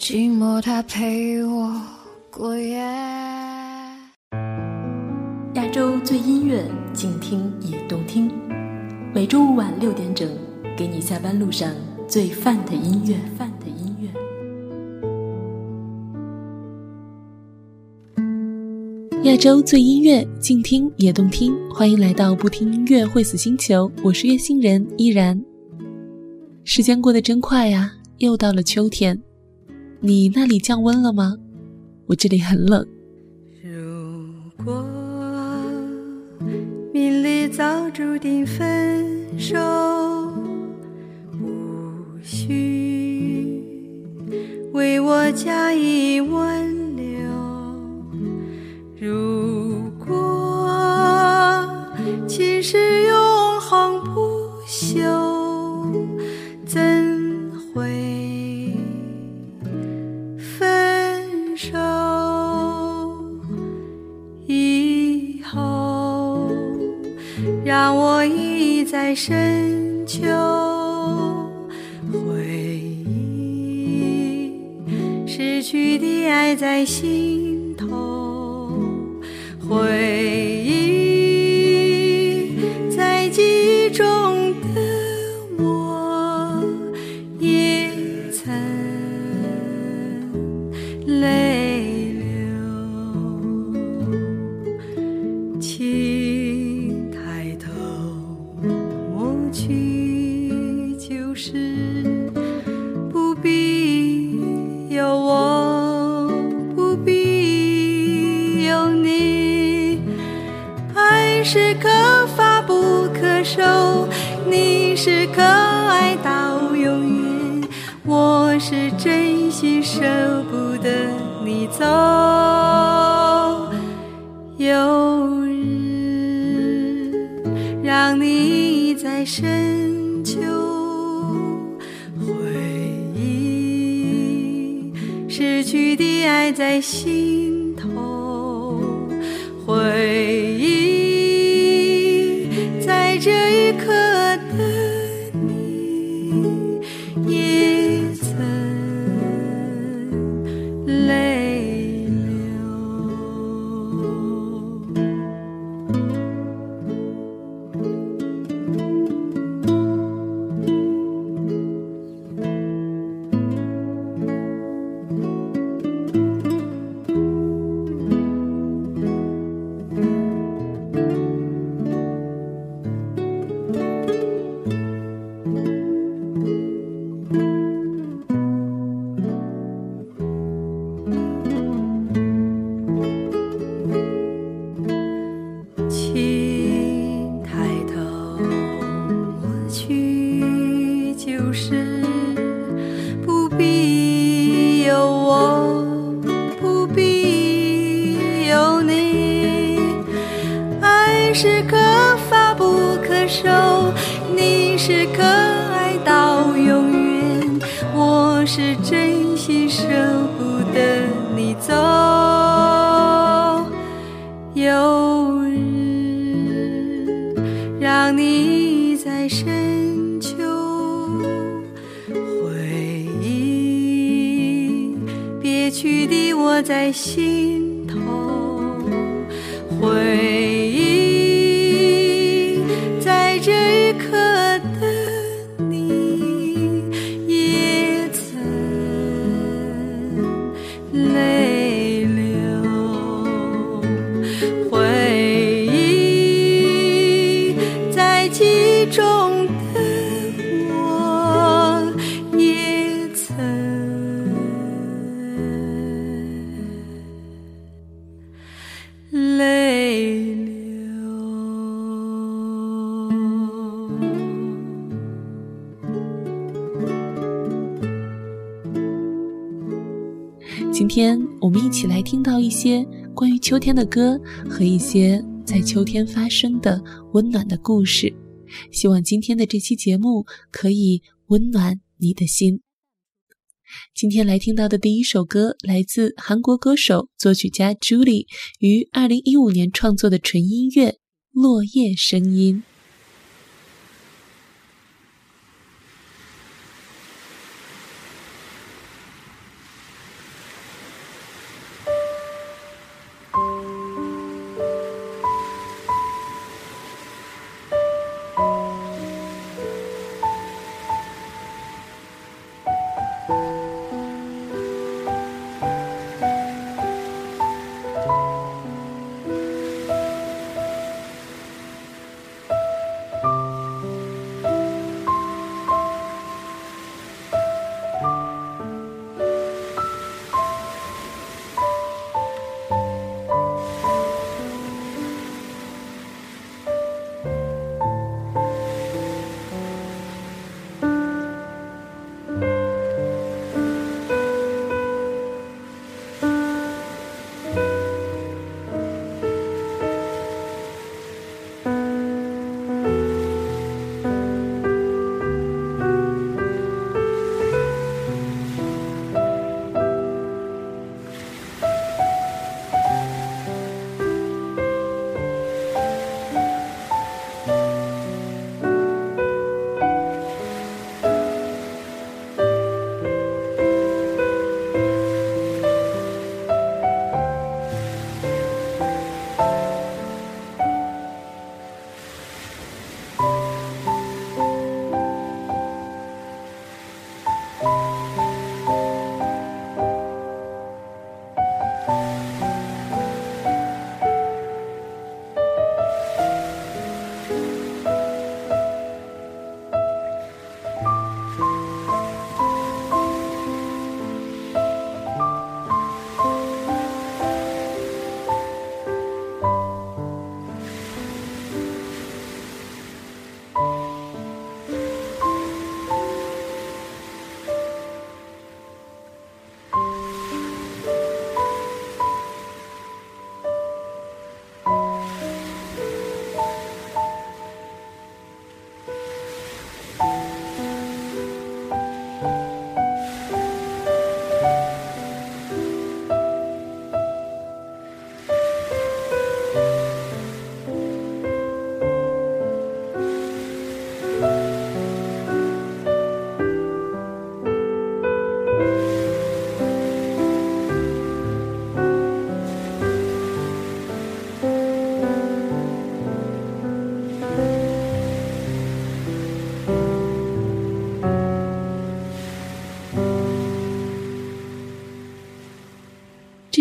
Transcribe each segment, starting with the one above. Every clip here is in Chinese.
寂寞它陪我过夜。亚洲最音乐，静听也动听。每周五晚六点整，给你下班路上最范的音乐。范的音乐。亚洲最音乐，静听也动听。欢迎来到不听音乐会死星球，我是月星人依然。时间过得真快呀，又到了秋天。你那里降温了吗？我这里很冷。如果命里早注定分手，无需为我加以挽留。如果情是永恒不朽，让我一再深秋，回忆失去的爱在心头。回让你在深秋，回忆失去的爱在心头，回天我们一起来听到一些关于秋天的歌和一些在秋天发生的温暖的故事。希望今天的这期节目可以温暖你的心。今天来听到的第一首歌来自韩国歌手、作曲家 Julie 于二零一五年创作的纯音乐《落叶声音》。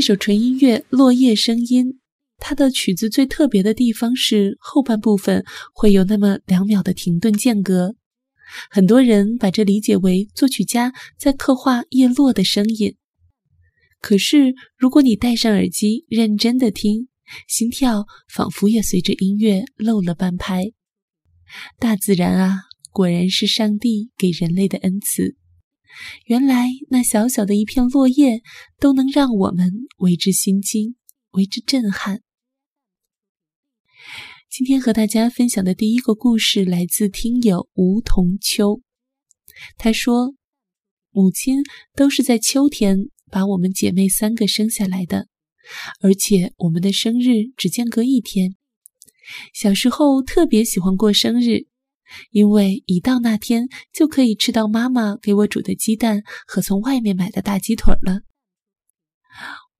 首纯音乐《落叶声音》，它的曲子最特别的地方是后半部分会有那么两秒的停顿间隔。很多人把这理解为作曲家在刻画叶落的声音。可是，如果你戴上耳机认真的听，心跳仿佛也随着音乐漏了半拍。大自然啊，果然是上帝给人类的恩赐。原来那小小的一片落叶，都能让我们为之心惊，为之震撼。今天和大家分享的第一个故事来自听友梧桐秋。他说：“母亲都是在秋天把我们姐妹三个生下来的，而且我们的生日只间隔一天。小时候特别喜欢过生日。”因为一到那天就可以吃到妈妈给我煮的鸡蛋和从外面买的大鸡腿了。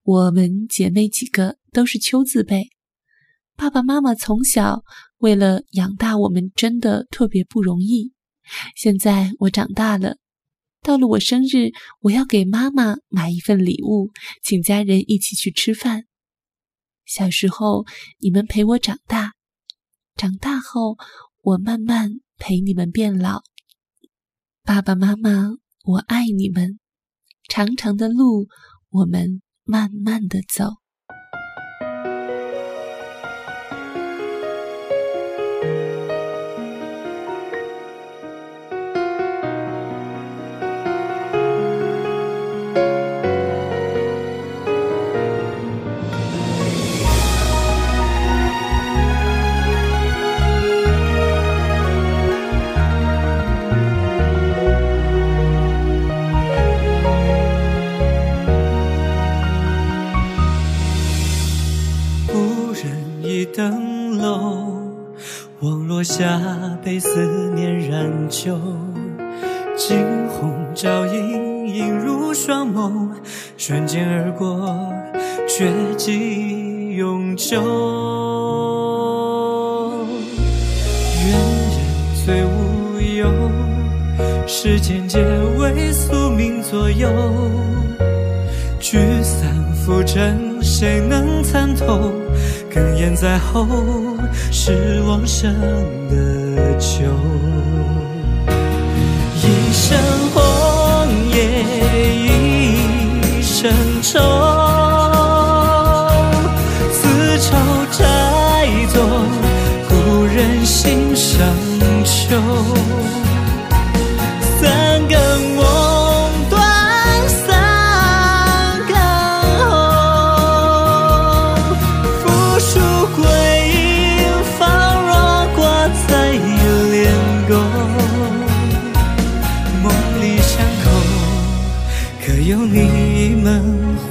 我们姐妹几个都是秋字辈，爸爸妈妈从小为了养大我们真的特别不容易。现在我长大了，到了我生日，我要给妈妈买一份礼物，请家人一起去吃饭。小时候你们陪我长大，长大后。我慢慢陪你们变老，爸爸妈妈，我爱你们。长长的路，我们慢慢的走。落下，被思念染旧。惊鸿照影，映入双眸，瞬间而过，却记忆永久。愿人最无忧，世间皆为宿命左右。聚散浮沉，谁能参透？哽咽在喉，是往生的酒。一生红叶一生愁，复数归影，仿若挂在帘钩。梦里相扣，可有你们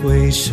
回首？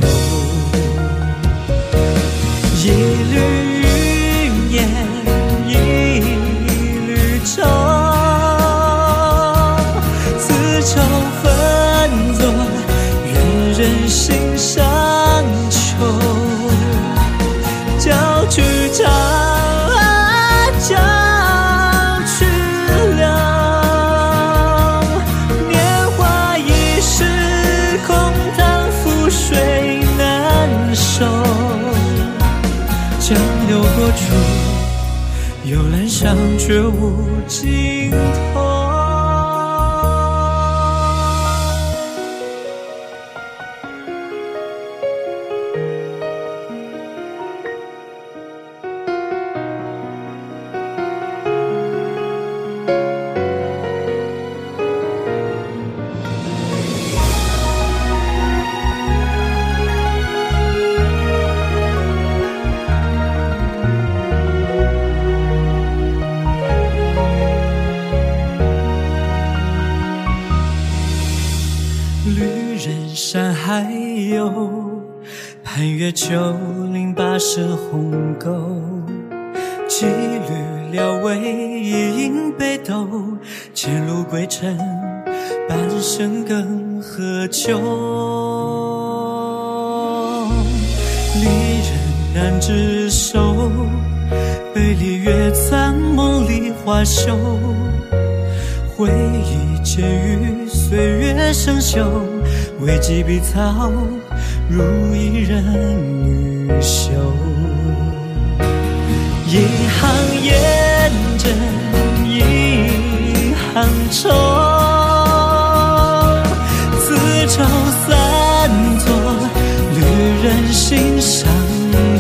然执手，背离月残梦里花羞。回忆渐于岁月生锈，未及碧草，如一人女袖。一行烟尘，一行愁，此愁散作旅人心上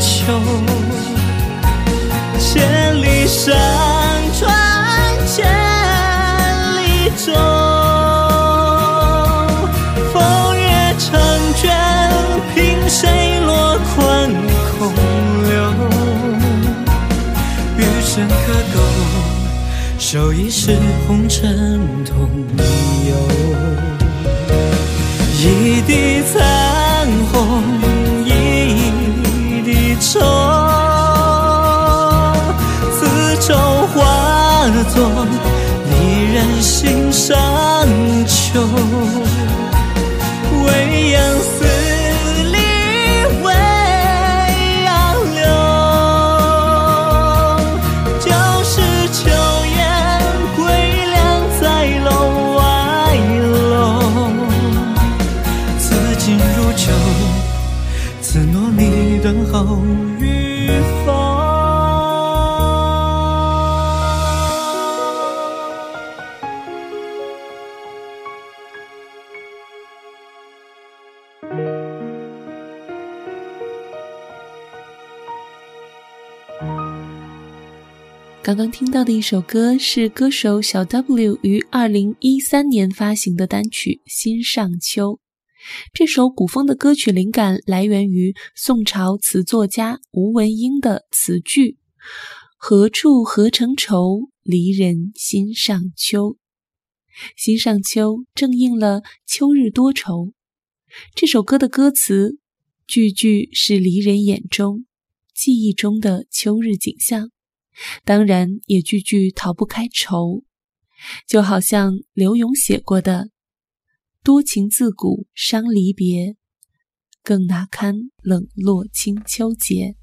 秋。千里山川，千里舟。风月成卷，凭谁落款空留？余生可够，守一世红尘同刚刚听到的一首歌是歌手小 W 于二零一三年发行的单曲《心上秋》。这首古风的歌曲灵感来源于宋朝词作家吴文英的词句：“何处何成愁，离人心上秋。”心上秋正应了秋日多愁。这首歌的歌词句句是离人眼中、记忆中的秋日景象。当然也句句逃不开愁。就好像刘勇写过的“多情自古伤离别，更哪堪冷落清秋节”。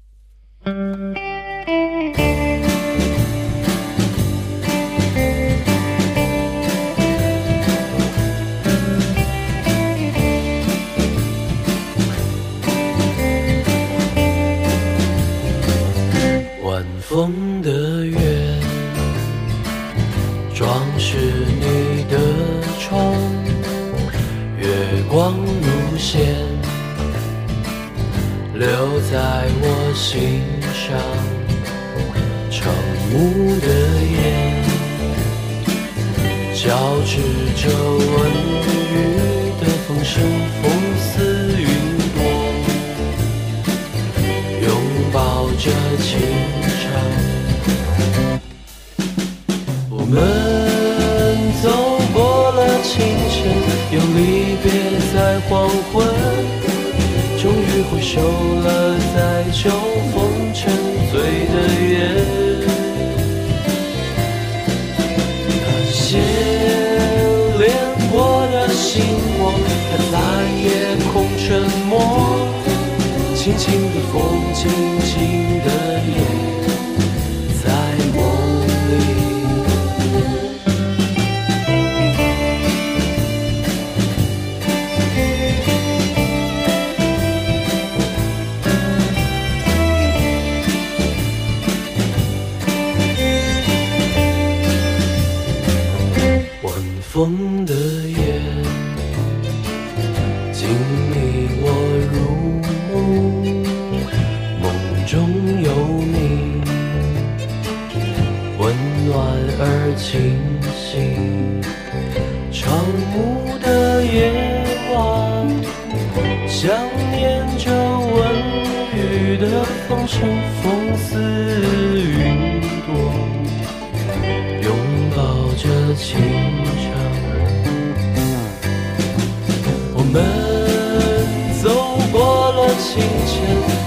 秋风沉醉的夜。那些恋过的星光，它在夜空沉默，轻轻的风，轻轻风声，风似云朵。拥抱着情长。我们走过了清晨，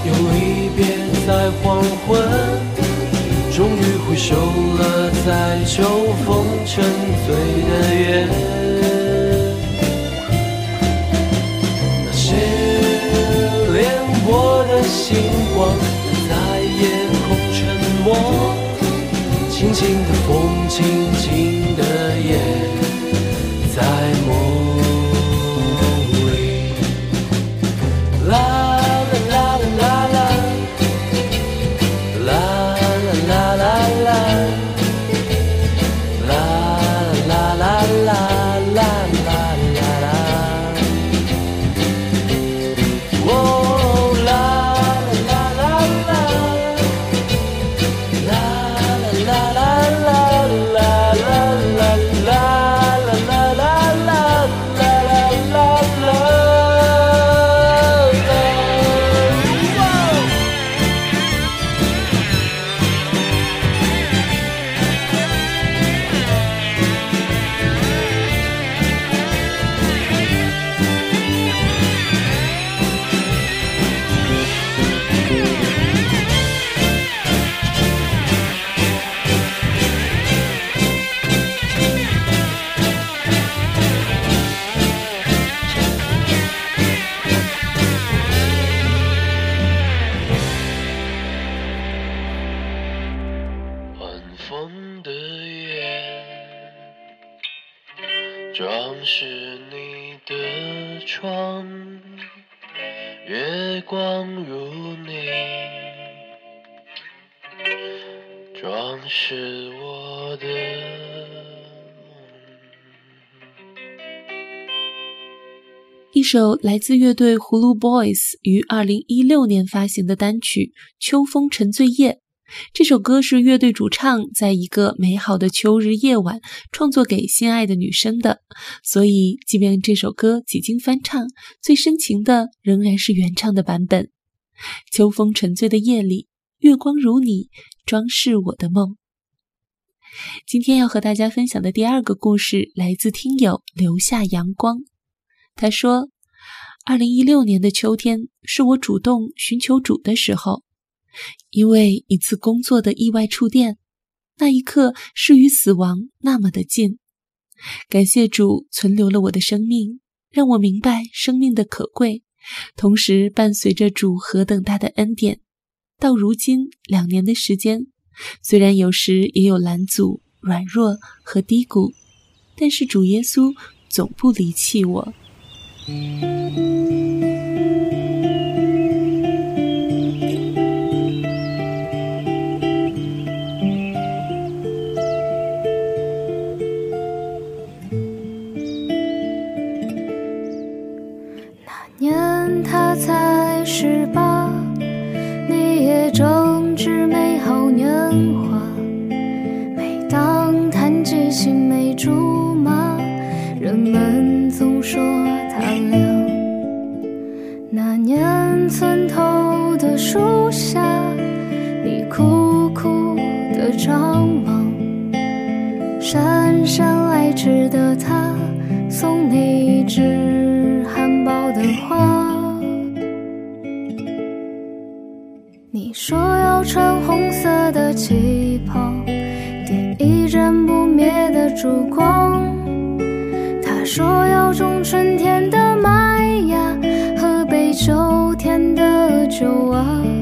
又离别在黄昏，终于回首了在秋风沉醉的夜。星光，在夜空沉默。轻轻的风，轻轻的夜，首来自乐队葫芦 Boys 于二零一六年发行的单曲《秋风沉醉夜》。这首歌是乐队主唱在一个美好的秋日夜晚创作给心爱的女生的，所以即便这首歌几经翻唱，最深情的仍然是原唱的版本。秋风沉醉的夜里，月光如你，装饰我的梦。今天要和大家分享的第二个故事来自听友留下阳光。他说：“二零一六年的秋天是我主动寻求主的时候。因为一次工作的意外触电，那一刻是与死亡那么的近。感谢主存留了我的生命，让我明白生命的可贵，同时伴随着主何等大的恩典。到如今两年的时间，虽然有时也有拦阻、软弱和低谷，但是主耶稣总不离弃我。Música 着我。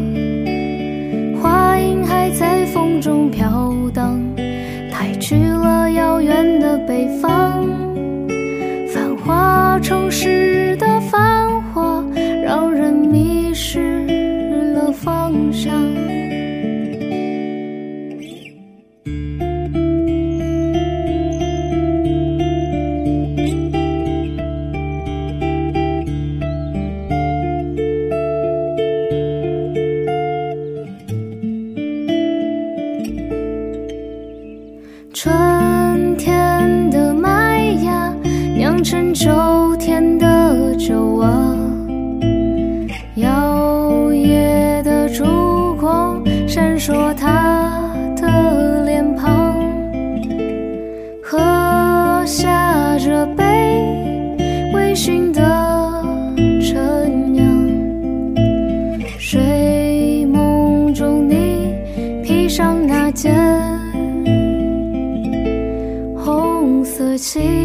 一起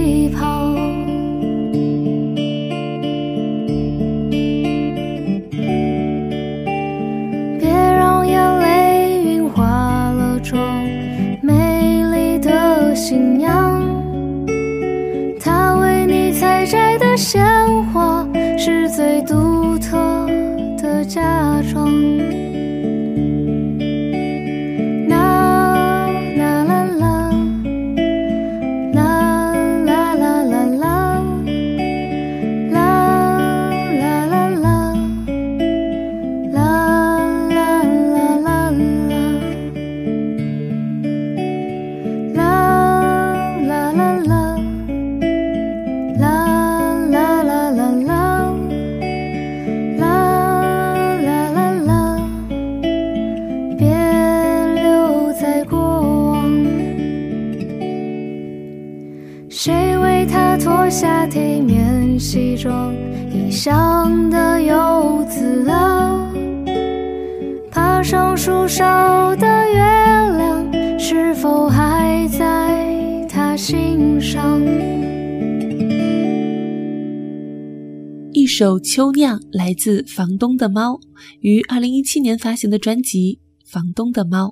首《秋酿》来自房东的猫，于二零一七年发行的专辑《房东的猫》。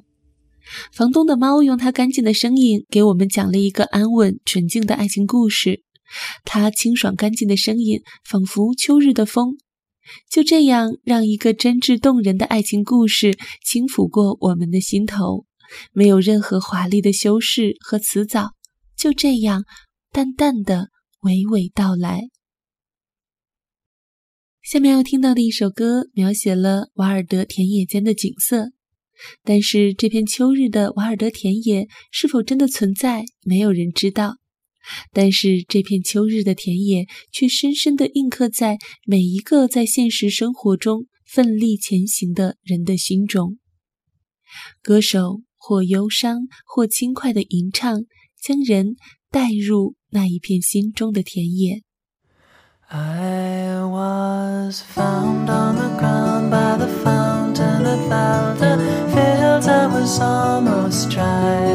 房东的猫用它干净的声音给我们讲了一个安稳纯净的爱情故事。它清爽干净的声音，仿佛秋日的风，就这样让一个真挚动人的爱情故事轻抚过我们的心头，没有任何华丽的修饰和辞藻，就这样淡淡的娓娓道来。下面要听到的一首歌，描写了瓦尔德田野间的景色。但是这片秋日的瓦尔德田野是否真的存在，没有人知道。但是这片秋日的田野却深深地印刻在每一个在现实生活中奋力前行的人的心中。歌手或忧伤或轻快的吟唱，将人带入那一片心中的田野。I was was found on the ground by the fountain that filled Fields I was almost dry,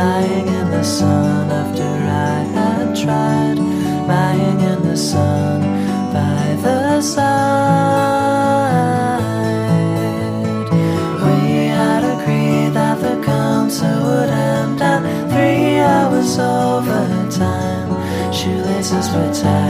lying in the sun after I had tried, lying in the sun by the side. We had agreed that the council would end at three hours overtime, shoelaces were tied.